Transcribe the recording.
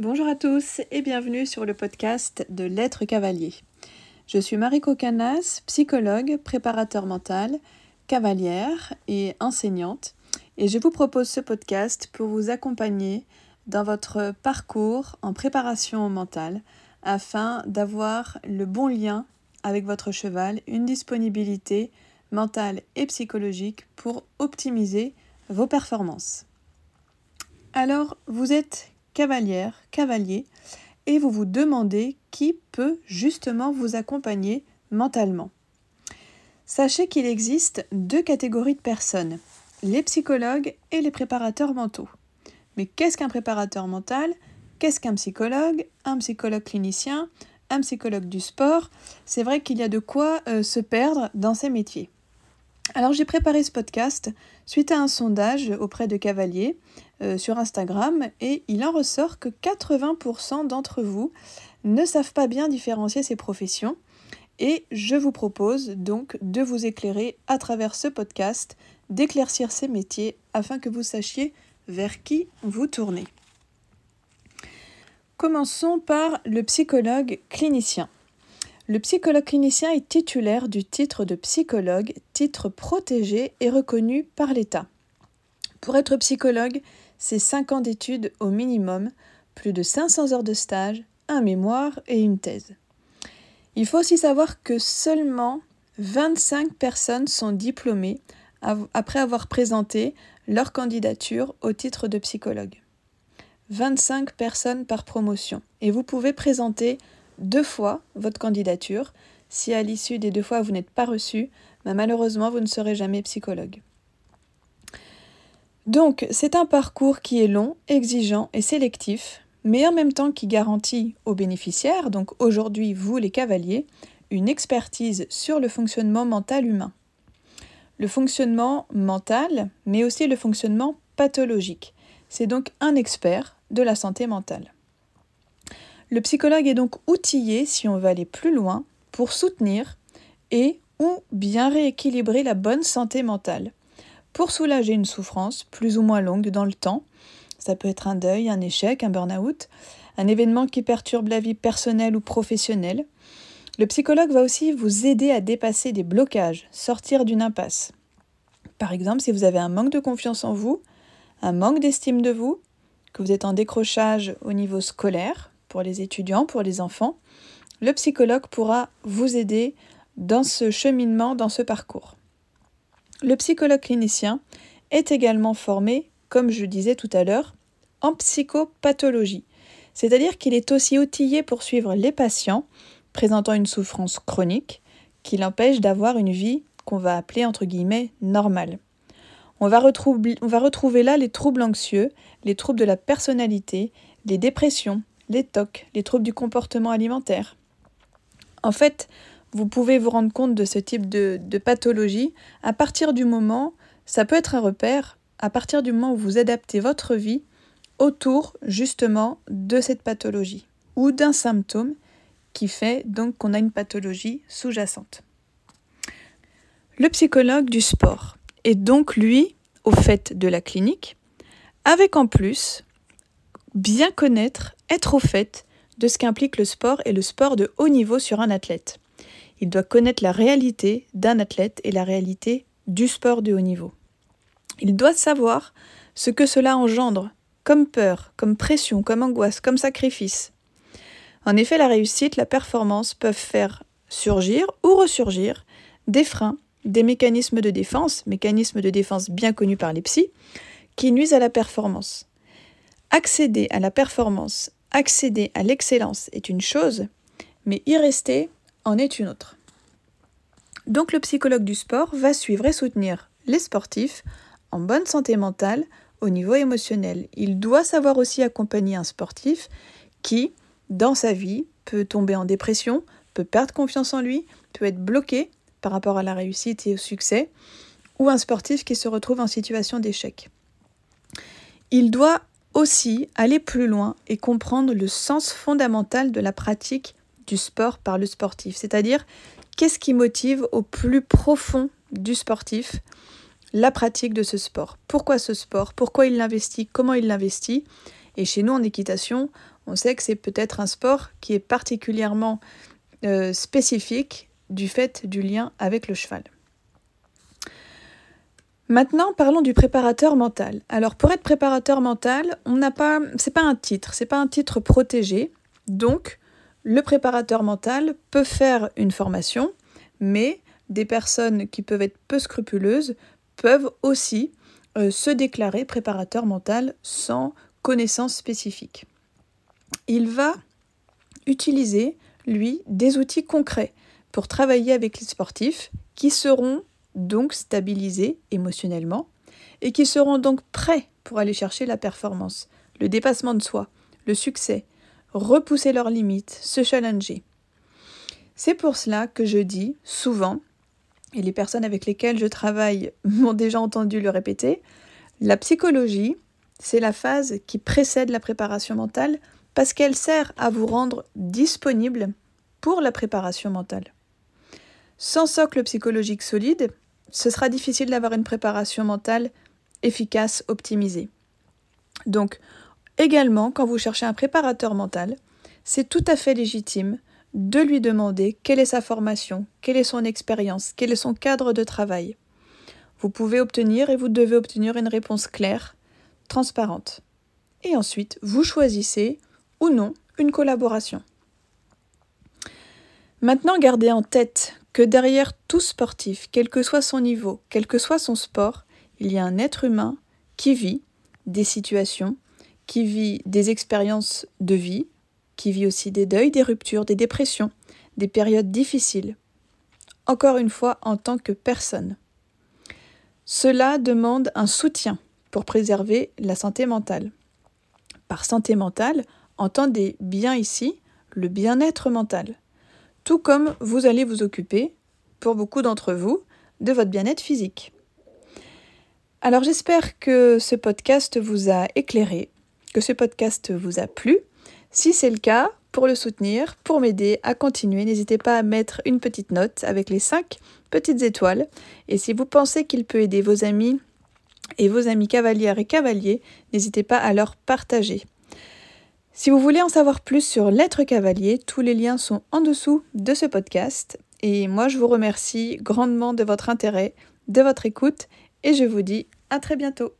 Bonjour à tous et bienvenue sur le podcast de L'être cavalier. Je suis Marie Cocanas, psychologue, préparateur mental, cavalière et enseignante, et je vous propose ce podcast pour vous accompagner dans votre parcours en préparation mentale afin d'avoir le bon lien avec votre cheval, une disponibilité mentale et psychologique pour optimiser vos performances. Alors, vous êtes cavalière, cavalier, et vous vous demandez qui peut justement vous accompagner mentalement. Sachez qu'il existe deux catégories de personnes, les psychologues et les préparateurs mentaux. Mais qu'est-ce qu'un préparateur mental? Qu'est-ce qu'un psychologue? Un psychologue clinicien? Un psychologue du sport? C'est vrai qu'il y a de quoi euh, se perdre dans ces métiers. Alors j'ai préparé ce podcast suite à un sondage auprès de cavaliers euh, sur Instagram et il en ressort que 80% d'entre vous ne savent pas bien différencier ces professions et je vous propose donc de vous éclairer à travers ce podcast, d'éclaircir ces métiers afin que vous sachiez vers qui vous tournez. Commençons par le psychologue clinicien. Le psychologue clinicien est titulaire du titre de psychologue, titre protégé et reconnu par l'État. Pour être psychologue, c'est 5 ans d'études au minimum, plus de 500 heures de stage, un mémoire et une thèse. Il faut aussi savoir que seulement 25 personnes sont diplômées après avoir présenté leur candidature au titre de psychologue. 25 personnes par promotion. Et vous pouvez présenter deux fois votre candidature. Si à l'issue des deux fois vous n'êtes pas reçu, bah, malheureusement vous ne serez jamais psychologue. Donc c'est un parcours qui est long, exigeant et sélectif, mais en même temps qui garantit aux bénéficiaires, donc aujourd'hui vous les cavaliers, une expertise sur le fonctionnement mental humain. Le fonctionnement mental, mais aussi le fonctionnement pathologique. C'est donc un expert de la santé mentale. Le psychologue est donc outillé, si on veut aller plus loin, pour soutenir et ou bien rééquilibrer la bonne santé mentale, pour soulager une souffrance plus ou moins longue dans le temps. Ça peut être un deuil, un échec, un burn-out, un événement qui perturbe la vie personnelle ou professionnelle. Le psychologue va aussi vous aider à dépasser des blocages, sortir d'une impasse. Par exemple, si vous avez un manque de confiance en vous, un manque d'estime de vous, que vous êtes en décrochage au niveau scolaire, pour les étudiants, pour les enfants, le psychologue pourra vous aider dans ce cheminement, dans ce parcours. Le psychologue clinicien est également formé, comme je disais tout à l'heure, en psychopathologie, c'est-à-dire qu'il est aussi outillé pour suivre les patients présentant une souffrance chronique qui l'empêche d'avoir une vie qu'on va appeler entre guillemets normale. On va, on va retrouver là les troubles anxieux, les troubles de la personnalité, les dépressions, les TOC, les troubles du comportement alimentaire. En fait, vous pouvez vous rendre compte de ce type de, pathologie à partir du moment, ça peut être un repère, à partir du moment où vous adaptez votre vie autour justement de cette pathologie ou d'un symptôme qui fait donc qu'on a une pathologie sous-jacente. Le psychologue du sport est donc lui au fait de la clinique, avec en plus bien connaître, être au fait de ce qu'implique le sport et le sport de haut niveau sur un athlète. Il doit connaître la réalité d'un athlète et la réalité du sport de haut niveau. Il doit savoir ce que cela engendre, comme peur, comme pression, comme angoisse, comme sacrifice. En effet, la réussite, la performance peuvent faire surgir ou ressurgir des freins, des mécanismes de défense, mécanismes de défense bien connus par les psys, qui nuisent à la performance. Accéder à la performance, accéder à l'excellence est une chose, mais y rester en est une autre. Donc le psychologue du sport va suivre et soutenir les sportifs en bonne santé mentale au niveau émotionnel. Il doit savoir aussi accompagner un sportif qui, dans sa vie, peut tomber en dépression, peut perdre confiance en lui, peut être bloqué par rapport à la réussite et au succès, ou un sportif qui se retrouve en situation d'échec. Il doit aussi aller plus loin et comprendre le sens fondamental de la pratique du sport par le sportif, c'est-à-dire qu'est-ce qui motive au plus profond du sportif la pratique de ce sport? Pourquoi ce sport? Pourquoi il l'investit? Comment il l'investit? Et chez nous en équitation, On sait que c'est peut-être un sport qui est particulièrement euh, spécifique du fait du lien avec le cheval. Maintenant, parlons du préparateur mental. Alors, pour être préparateur mental, on n'a pas, un titre, c'est pas un titre protégé. Donc, le préparateur mental peut faire une formation, mais des personnes qui peuvent être peu scrupuleuses peuvent aussi euh, se déclarer préparateur mental sans connaissance spécifique. Il va utiliser, lui, des outils concrets pour travailler avec les sportifs qui seront donc stabilisés émotionnellement et qui seront donc prêts pour aller chercher la performance, le dépassement de soi, le succès, repousser leurs limites, se challenger. C'est pour cela que je dis souvent, et les personnes avec lesquelles je travaille m'ont déjà entendu le répéter, la psychologie, c'est la phase qui précède la préparation mentale parce qu'elle sert à vous rendre disponible pour la préparation mentale. Sans socle psychologique solide, ce sera difficile d'avoir une préparation mentale efficace, optimisée. Donc, également, quand vous cherchez un préparateur mental, c'est tout à fait légitime de lui demander quelle est sa formation, quelle est son expérience, quel est son cadre de travail. Vous pouvez obtenir et vous devez obtenir une réponse claire, transparente. Et ensuite, vous choisissez ou non une collaboration. Maintenant, gardez en tête que derrière tout sportif, quel que soit son niveau, quel que soit son sport, il y a un être humain qui vit des situations, qui vit des expériences de vie, qui vit aussi des deuils, des ruptures, des dépressions, des périodes difficiles. Encore une fois, en tant que personne. Cela demande un soutien pour préserver la santé mentale. Par santé mentale, entendez bien ici le bien-être mental tout comme vous allez vous occuper, pour beaucoup d'entre vous, de votre bien-être physique. Alors j'espère que ce podcast vous a éclairé, que ce podcast vous a plu. Si c'est le cas, pour le soutenir, pour m'aider à continuer, n'hésitez pas à mettre une petite note avec les 5 petites étoiles. Et si vous pensez qu'il peut aider vos amis et vos amis cavalières et cavaliers, n'hésitez pas à leur partager. Si vous voulez en savoir plus sur l'être cavalier, tous les liens sont en dessous de ce podcast. Et moi, je vous remercie grandement de votre intérêt, de votre écoute, et je vous dis à très bientôt.